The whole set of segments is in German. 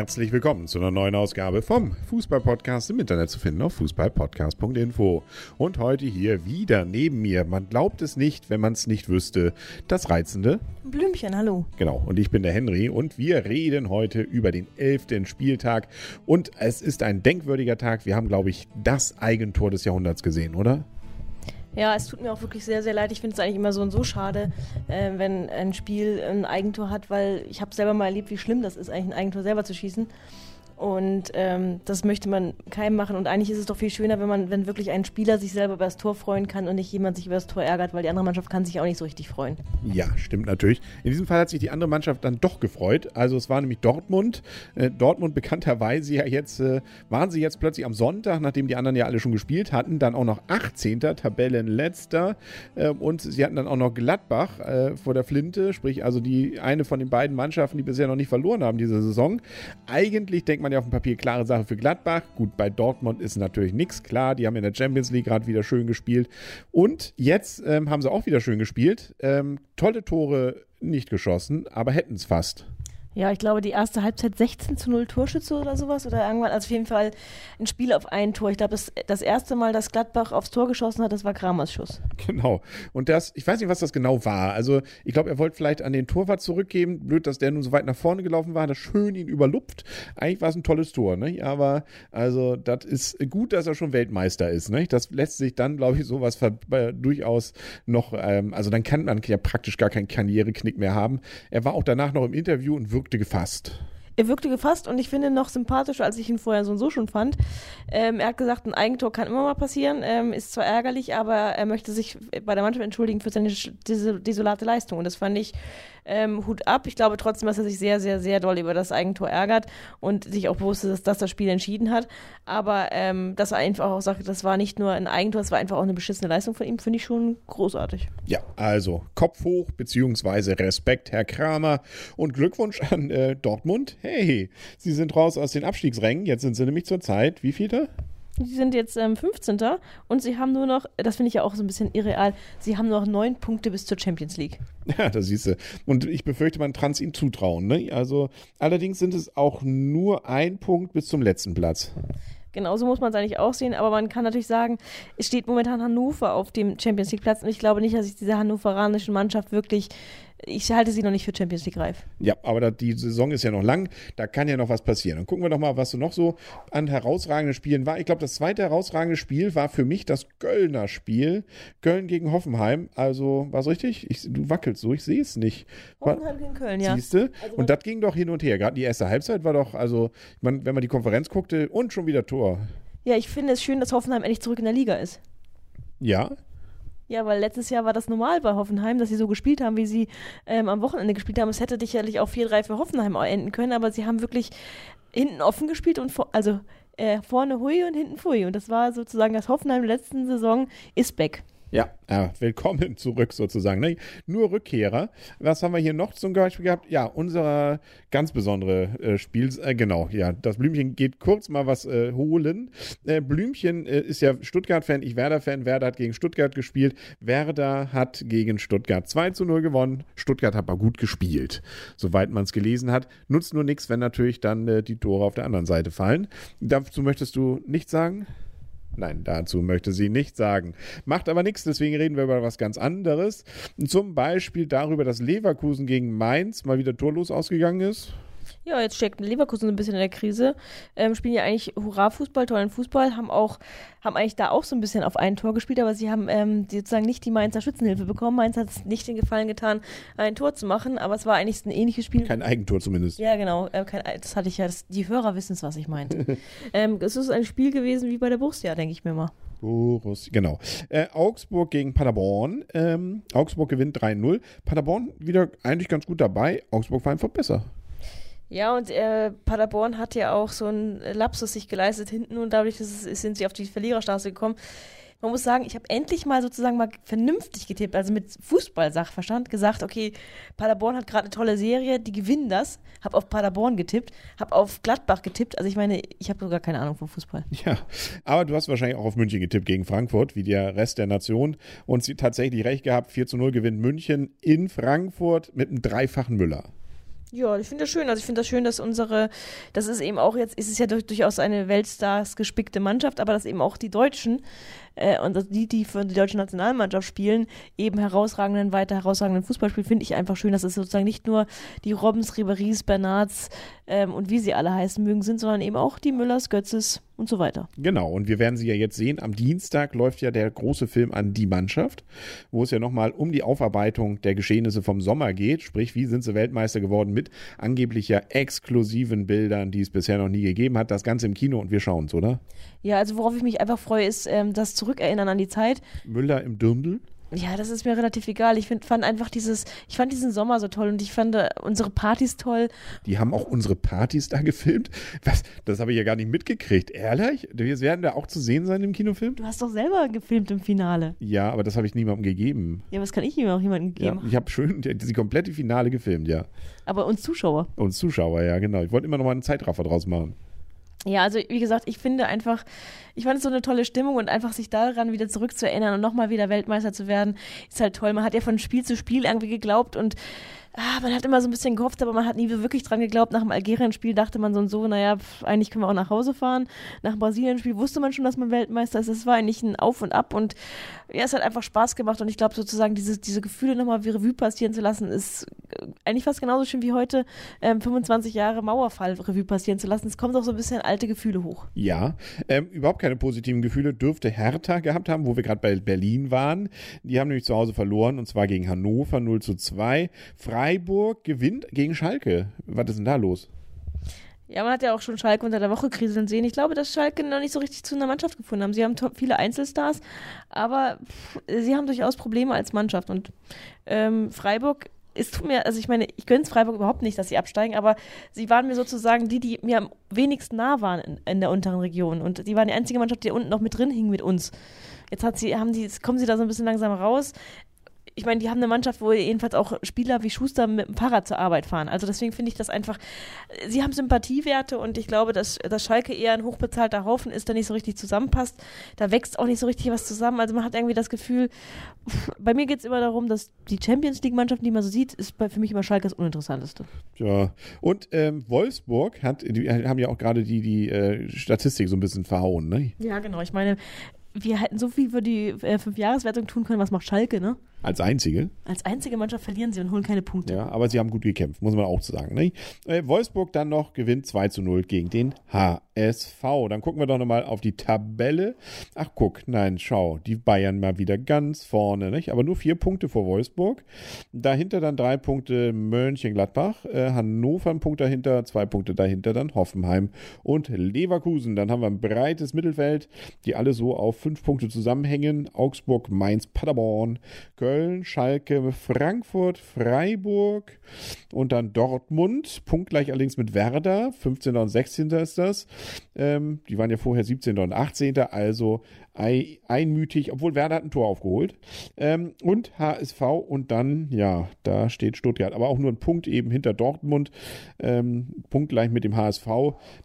Herzlich willkommen zu einer neuen Ausgabe vom Fußball-Podcast im Internet zu finden auf fußballpodcast.info. Und heute hier wieder neben mir, man glaubt es nicht, wenn man es nicht wüsste, das reizende Blümchen, hallo. Genau, und ich bin der Henry und wir reden heute über den 11. Spieltag und es ist ein denkwürdiger Tag. Wir haben, glaube ich, das Eigentor des Jahrhunderts gesehen, oder? Ja, es tut mir auch wirklich sehr, sehr leid. Ich finde es eigentlich immer so und so schade, äh, wenn ein Spiel ein Eigentor hat, weil ich habe selber mal erlebt, wie schlimm das ist, eigentlich ein Eigentor selber zu schießen. Und ähm, das möchte man keinem machen. Und eigentlich ist es doch viel schöner, wenn man, wenn wirklich ein Spieler sich selber über das Tor freuen kann und nicht jemand sich über das Tor ärgert, weil die andere Mannschaft kann sich auch nicht so richtig freuen. Ja, stimmt natürlich. In diesem Fall hat sich die andere Mannschaft dann doch gefreut. Also es war nämlich Dortmund. Äh, Dortmund bekannterweise ja jetzt, äh, waren sie jetzt plötzlich am Sonntag, nachdem die anderen ja alle schon gespielt hatten, dann auch noch 18. Tabellenletzter. Äh, und sie hatten dann auch noch Gladbach äh, vor der Flinte, sprich also die eine von den beiden Mannschaften, die bisher noch nicht verloren haben diese Saison. Eigentlich denkt man man ja auf dem Papier klare Sache für Gladbach. Gut, bei Dortmund ist natürlich nichts klar. Die haben in der Champions League gerade wieder schön gespielt. Und jetzt ähm, haben sie auch wieder schön gespielt. Ähm, tolle Tore nicht geschossen, aber hätten es fast. Ja, ich glaube, die erste Halbzeit 16 zu 0 Torschütze oder sowas. Oder irgendwann, also auf jeden Fall ein Spiel auf ein Tor. Ich glaube, das, das erste Mal, dass Gladbach aufs Tor geschossen hat, das war Kramers Schuss. Genau. Und das, ich weiß nicht, was das genau war. Also, ich glaube, er wollte vielleicht an den Torwart zurückgeben. Blöd, dass der nun so weit nach vorne gelaufen war, hat er schön ihn überlupft. Eigentlich war es ein tolles Tor, ne? Aber, also, das ist gut, dass er schon Weltmeister ist, ne? Das lässt sich dann, glaube ich, sowas äh, durchaus noch, ähm, also dann kann man ja praktisch gar keinen Karriereknick mehr haben. Er war auch danach noch im Interview und wirkte gefasst. Er wirkte gefasst und ich finde noch sympathischer, als ich ihn vorher so und so schon fand. Ähm, er hat gesagt, ein Eigentor kann immer mal passieren, ähm, ist zwar ärgerlich, aber er möchte sich bei der Mannschaft entschuldigen für seine desolate Leistung. Und das fand ich ähm, Hut ab. Ich glaube trotzdem, dass er sich sehr, sehr, sehr doll über das Eigentor ärgert und sich auch bewusst ist, dass das das Spiel entschieden hat. Aber ähm, dass er einfach auch sagt, das war nicht nur ein Eigentor, es war einfach auch eine beschissene Leistung von ihm, finde ich schon großartig. Ja, also Kopf hoch, beziehungsweise Respekt, Herr Kramer und Glückwunsch an äh, Dortmund. Hey, Sie sind raus aus den Abstiegsrängen. Jetzt sind Sie nämlich zur Zeit, wie viele? Die sind jetzt ähm, 15. und sie haben nur noch, das finde ich ja auch so ein bisschen irreal, sie haben nur noch neun Punkte bis zur Champions League. Ja, das siehst du. Und ich befürchte, man kann es ihnen zutrauen. Ne? Also, allerdings sind es auch nur ein Punkt bis zum letzten Platz. Genauso muss man es eigentlich auch sehen, aber man kann natürlich sagen, es steht momentan Hannover auf dem Champions League Platz und ich glaube nicht, dass sich diese hannoveranische Mannschaft wirklich ich halte sie noch nicht für Champions League reif. Ja, aber die Saison ist ja noch lang, da kann ja noch was passieren. Dann gucken wir doch mal, was so noch so an herausragenden Spielen war. Ich glaube, das zweite herausragende Spiel war für mich das Kölner Spiel. Köln gegen Hoffenheim. Also, war es richtig? Ich, du wackelst so, ich sehe es nicht. Hoffenheim gegen Köln, ja. Siehste? Also und das ging doch hin und her. Gerade die erste Halbzeit war doch, also, man, wenn man die Konferenz guckte, und schon wieder Tor. Ja, ich finde es schön, dass Hoffenheim endlich zurück in der Liga ist. Ja, ja, weil letztes Jahr war das normal bei Hoffenheim, dass sie so gespielt haben, wie sie ähm, am Wochenende gespielt haben. Es hätte sicherlich auch 4-3 für Hoffenheim enden können, aber sie haben wirklich hinten offen gespielt und vor, also äh, vorne Hui und hinten Fui. Und das war sozusagen das Hoffenheim letzten Saison ist back. Ja, ja, willkommen zurück sozusagen. Ne? Nur Rückkehrer. Was haben wir hier noch zum Beispiel gehabt? Ja, unser ganz besondere äh, Spiel. Äh, genau, ja, das Blümchen geht kurz mal was äh, holen. Äh, Blümchen äh, ist ja Stuttgart-Fan, ich Werder-Fan. Werder hat gegen Stuttgart gespielt. Werder hat gegen Stuttgart 2 zu 0 gewonnen. Stuttgart hat aber gut gespielt, soweit man es gelesen hat. Nutzt nur nichts, wenn natürlich dann äh, die Tore auf der anderen Seite fallen. Dazu möchtest du nichts sagen? Nein, dazu möchte sie nichts sagen. Macht aber nichts, deswegen reden wir über was ganz anderes. Zum Beispiel darüber, dass Leverkusen gegen Mainz mal wieder torlos ausgegangen ist. Ja, jetzt steckt Leverkusen ein bisschen in der Krise. Ähm, spielen ja eigentlich Hurra-Fußball, tollen Fußball, haben auch, haben eigentlich da auch so ein bisschen auf ein Tor gespielt, aber sie haben ähm, sozusagen nicht die Mainzer Schützenhilfe bekommen. Mainz hat es nicht den Gefallen getan, ein Tor zu machen, aber es war eigentlich ein ähnliches Spiel. Kein Eigentor zumindest. Ja, genau. Äh, kein, das hatte ich ja, das, die Hörer wissen es, was ich meinte. ähm, es ist ein Spiel gewesen wie bei der Borussia, denke ich mir mal. Borussia, genau. Äh, Augsburg gegen Paderborn. Ähm, Augsburg gewinnt 3-0. Paderborn wieder eigentlich ganz gut dabei. Augsburg war einfach besser. Ja, und äh, Paderborn hat ja auch so einen Lapsus sich geleistet hinten und dadurch ist, sind sie auf die Verliererstraße gekommen. Man muss sagen, ich habe endlich mal sozusagen mal vernünftig getippt, also mit Fußballsachverstand gesagt, okay, Paderborn hat gerade eine tolle Serie, die gewinnen das. Habe auf Paderborn getippt, habe auf Gladbach getippt. Also ich meine, ich habe sogar keine Ahnung vom Fußball. Ja, aber du hast wahrscheinlich auch auf München getippt gegen Frankfurt, wie der Rest der Nation. Und sie tatsächlich recht gehabt, 4 zu 0 gewinnt München in Frankfurt mit einem dreifachen Müller. Ja, ich finde das schön. Also ich finde das schön, dass unsere, das ist eben auch jetzt, ist es ja durch, durchaus eine Weltstars gespickte Mannschaft, aber dass eben auch die Deutschen äh, und die, die für die deutsche Nationalmannschaft spielen, eben herausragenden, weiter herausragenden Fußball spielen, finde ich einfach schön, dass es sozusagen nicht nur die Robbens, Riberies, Bernards ähm, und wie sie alle heißen mögen sind, sondern eben auch die Müllers, Götzes und so weiter. Genau, und wir werden sie ja jetzt sehen. Am Dienstag läuft ja der große Film an die Mannschaft, wo es ja nochmal um die Aufarbeitung der Geschehnisse vom Sommer geht. Sprich, wie sind sie Weltmeister geworden mit angeblich ja exklusiven Bildern, die es bisher noch nie gegeben hat. Das Ganze im Kino und wir schauen es, oder? Ja, also worauf ich mich einfach freue, ist ähm, das Zurückerinnern an die Zeit. Müller im Dirndl. Ja, das ist mir relativ egal. Ich find, fand einfach dieses, ich fand diesen Sommer so toll und ich fand äh, unsere Partys toll. Die haben auch unsere Partys da gefilmt. Was? Das habe ich ja gar nicht mitgekriegt. Ehrlich? Wir werden da auch zu sehen sein im Kinofilm? Du hast doch selber gefilmt im Finale. Ja, aber das habe ich niemandem gegeben. Ja, was kann ich ihm auch jemandem Ja, geben? ich habe schön die, die komplette Finale gefilmt, ja. Aber uns Zuschauer. Und Zuschauer, ja, genau. Ich wollte immer noch mal einen Zeitraffer draus machen. Ja, also wie gesagt, ich finde einfach, ich fand es so eine tolle Stimmung und einfach sich daran wieder zurückzuerinnern und nochmal wieder Weltmeister zu werden, ist halt toll. Man hat ja von Spiel zu Spiel irgendwie geglaubt und ah, man hat immer so ein bisschen gehofft, aber man hat nie wirklich dran geglaubt. Nach dem Algerien-Spiel dachte man so und so, naja, pf, eigentlich können wir auch nach Hause fahren. Nach dem Brasilien-Spiel wusste man schon, dass man Weltmeister ist. Es war eigentlich ein Auf und Ab und ja, es hat einfach Spaß gemacht und ich glaube sozusagen, diese, diese Gefühle nochmal wie Revue passieren zu lassen, ist eigentlich fast genauso schön wie heute ähm, 25 Jahre Mauerfall Revue passieren zu lassen. Es kommt auch so ein bisschen alte Gefühle hoch. Ja, ähm, überhaupt keine positiven Gefühle dürfte Hertha gehabt haben, wo wir gerade bei Berlin waren. Die haben nämlich zu Hause verloren und zwar gegen Hannover 0 zu 2. Freiburg gewinnt gegen Schalke. Was ist denn da los? Ja, man hat ja auch schon Schalke unter der Woche kriseln sehen. Ich glaube, dass Schalke noch nicht so richtig zu einer Mannschaft gefunden haben. Sie haben viele Einzelstars, aber pff, sie haben durchaus Probleme als Mannschaft. Und ähm, Freiburg, es tut mir, also ich meine, ich gönne es Freiburg überhaupt nicht, dass sie absteigen, aber sie waren mir sozusagen die, die mir am wenigsten nah waren in, in der unteren Region. Und die waren die einzige Mannschaft, die unten noch mit drin hing mit uns. Jetzt hat sie, haben jetzt kommen sie da so ein bisschen langsam raus. Ich meine, die haben eine Mannschaft, wo jedenfalls auch Spieler wie Schuster mit dem Fahrrad zur Arbeit fahren. Also deswegen finde ich das einfach, sie haben Sympathiewerte und ich glaube, dass, dass Schalke eher ein hochbezahlter Haufen ist, der nicht so richtig zusammenpasst. Da wächst auch nicht so richtig was zusammen. Also man hat irgendwie das Gefühl, pff, bei mir geht es immer darum, dass die Champions League-Mannschaft, die man so sieht, ist bei, für mich immer Schalke das Uninteressanteste. Ja. Und ähm, Wolfsburg hat, die haben ja auch gerade die, die äh, Statistik so ein bisschen verhauen, ne? Ja, genau. Ich meine, wir hätten so viel für die äh, Fünfjahreswertung tun können. Was macht Schalke, ne? Als einzige. Als einzige Mannschaft verlieren sie und holen keine Punkte. Ja, aber sie haben gut gekämpft, muss man auch sagen. Ne? Äh, Wolfsburg dann noch gewinnt 2 zu 0 gegen den HSV. Dann gucken wir doch nochmal auf die Tabelle. Ach, guck, nein, schau, die Bayern mal wieder ganz vorne, nicht? aber nur vier Punkte vor Wolfsburg. Dahinter dann drei Punkte Mönchengladbach, äh, Hannover ein Punkt dahinter, zwei Punkte dahinter dann Hoffenheim und Leverkusen. Dann haben wir ein breites Mittelfeld, die alle so auf fünf Punkte zusammenhängen. Augsburg, Mainz, Paderborn, Köln, Schalke, Frankfurt, Freiburg und dann Dortmund. Punktgleich allerdings mit Werder. 15. und 16. ist das. Ähm, die waren ja vorher 17. und 18. Also ei, einmütig, obwohl Werder hat ein Tor aufgeholt. Ähm, und HSV und dann, ja, da steht Stuttgart. Aber auch nur ein Punkt eben hinter Dortmund. Ähm, punktgleich mit dem HSV.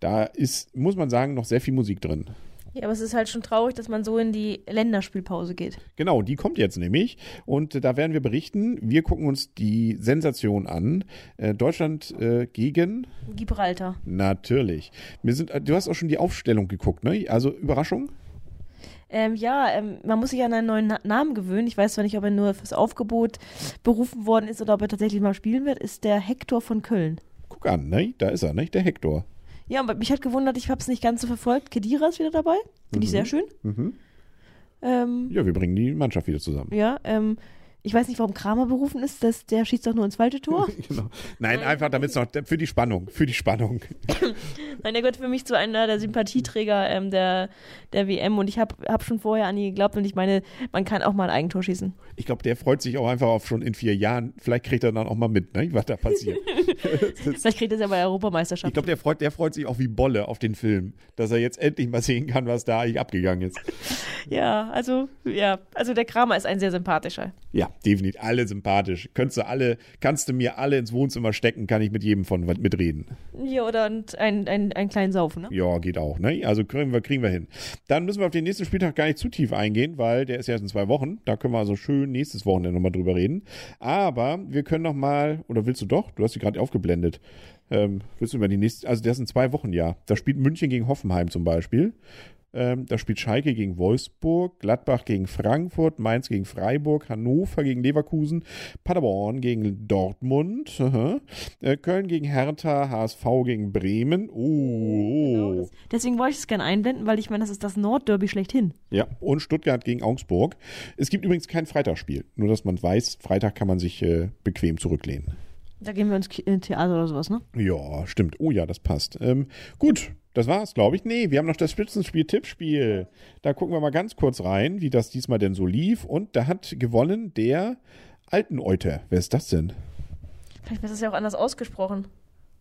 Da ist, muss man sagen, noch sehr viel Musik drin. Ja, aber es ist halt schon traurig, dass man so in die Länderspielpause geht. Genau, die kommt jetzt nämlich. Und äh, da werden wir berichten. Wir gucken uns die Sensation an. Äh, Deutschland äh, gegen. Gibraltar. Natürlich. Wir sind, äh, du hast auch schon die Aufstellung geguckt, ne? Also Überraschung? Ähm, ja, ähm, man muss sich an einen neuen Na Namen gewöhnen. Ich weiß zwar nicht, ob er nur fürs Aufgebot berufen worden ist oder ob er tatsächlich mal spielen wird, ist der Hector von Köln. Guck an, ne? Da ist er, ne? Der Hector. Ja, aber mich hat gewundert, ich habe es nicht ganz so verfolgt. Kedira ist wieder dabei. Finde ich sehr schön. Mhm. Ähm, Ja, wir bringen die Mannschaft wieder zusammen. ja, ähm, ich weiß nicht, warum Kramer berufen ist. Das, der schießt doch nur ins falsche Tor. genau. Nein, einfach damit es noch für die Spannung, für die Spannung. Nein, der gehört für mich zu einer der Sympathieträger ähm, der, der WM und ich habe hab schon vorher an ihn geglaubt und ich meine, man kann auch mal ein Eigentor schießen. Ich glaube, der freut sich auch einfach auf schon in vier Jahren. Vielleicht kriegt er dann auch mal mit, ne? was da passiert. Vielleicht kriegt er es ja bei der Europameisterschaft. Ich glaube, der freut, der freut sich auch wie Bolle auf den Film, dass er jetzt endlich mal sehen kann, was da eigentlich abgegangen ist. Ja, also, ja, also der Kramer ist ein sehr sympathischer. Ja, definitiv. Alle sympathisch. Könntest du alle, kannst du mir alle ins Wohnzimmer stecken, kann ich mit jedem von mitreden. Ja, oder einen, einen, einen kleinen Saufen, ne? Ja, geht auch, ne? Also kriegen wir, kriegen wir hin. Dann müssen wir auf den nächsten Spieltag gar nicht zu tief eingehen, weil der ist ja erst in zwei Wochen. Da können wir also schön nächstes Wochenende nochmal drüber reden. Aber wir können noch mal, oder willst du doch? Du hast sie gerade aufgeblendet. Ähm, willst du über die nächste, also der ist in zwei Wochen, ja. Da spielt München gegen Hoffenheim zum Beispiel. Ähm, da spielt Schalke gegen Wolfsburg, Gladbach gegen Frankfurt, Mainz gegen Freiburg, Hannover gegen Leverkusen, Paderborn gegen Dortmund, äh, Köln gegen Hertha, HSV gegen Bremen. Oh, Genau, das, deswegen wollte ich es gerne einblenden, weil ich meine, das ist das Nordderby schlechthin. Ja, und Stuttgart gegen Augsburg. Es gibt übrigens kein Freitagsspiel. Nur, dass man weiß, Freitag kann man sich äh, bequem zurücklehnen. Da gehen wir ins in Theater oder sowas, ne? Ja, stimmt. Oh ja, das passt. Ähm, gut, das war's, glaube ich. Nee, wir haben noch das Spitzenspiel-Tippspiel. Da gucken wir mal ganz kurz rein, wie das diesmal denn so lief. Und da hat gewonnen der Alten Euter. Wer ist das denn? Vielleicht wird das ja auch anders ausgesprochen.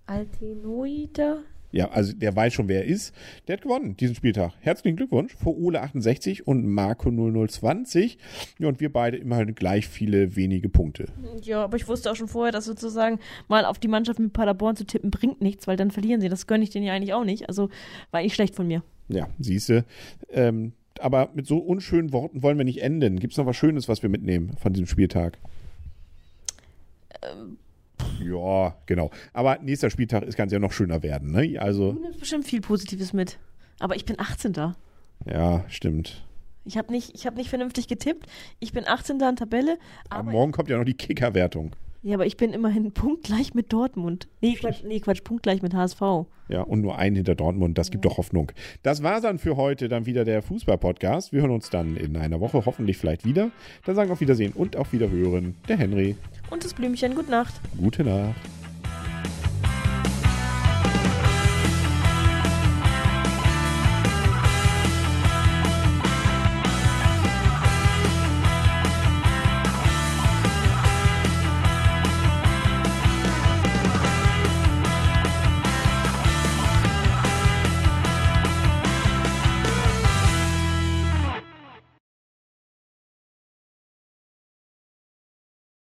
Altenoida? Ja, also der weiß schon, wer er ist. Der hat gewonnen diesen Spieltag. Herzlichen Glückwunsch vor Ole68 und Marco 0020. Ja, und wir beide immerhin gleich viele wenige Punkte. Ja, aber ich wusste auch schon vorher, dass sozusagen mal auf die Mannschaft mit Paderborn zu tippen bringt nichts, weil dann verlieren sie. Das gönne ich denen ja eigentlich auch nicht. Also war eigentlich schlecht von mir. Ja, siehste. Ähm, aber mit so unschönen Worten wollen wir nicht enden. Gibt es noch was Schönes, was wir mitnehmen von diesem Spieltag? Ja, genau. Aber nächster Spieltag ist, kann es ja noch schöner werden. Ne? Also, Du nimmst bestimmt viel Positives mit. Aber ich bin 18. ja, stimmt. Ich habe nicht, ich hab nicht vernünftig getippt. Ich bin 18. in Tabelle. Aber Aber, morgen kommt ja noch die Kickerwertung. Ja, aber ich bin immerhin punktgleich mit Dortmund. Nee, Quatsch, nee, Quatsch, punktgleich mit HSV. Ja, und nur einen hinter Dortmund. Das gibt doch Hoffnung. Das war dann für heute dann wieder der Fußball-Podcast. Wir hören uns dann in einer Woche hoffentlich vielleicht wieder. Dann sagen wir auf Wiedersehen und auf Wiederhören der Henry. Und das Blümchen, gute Nacht. Gute Nacht.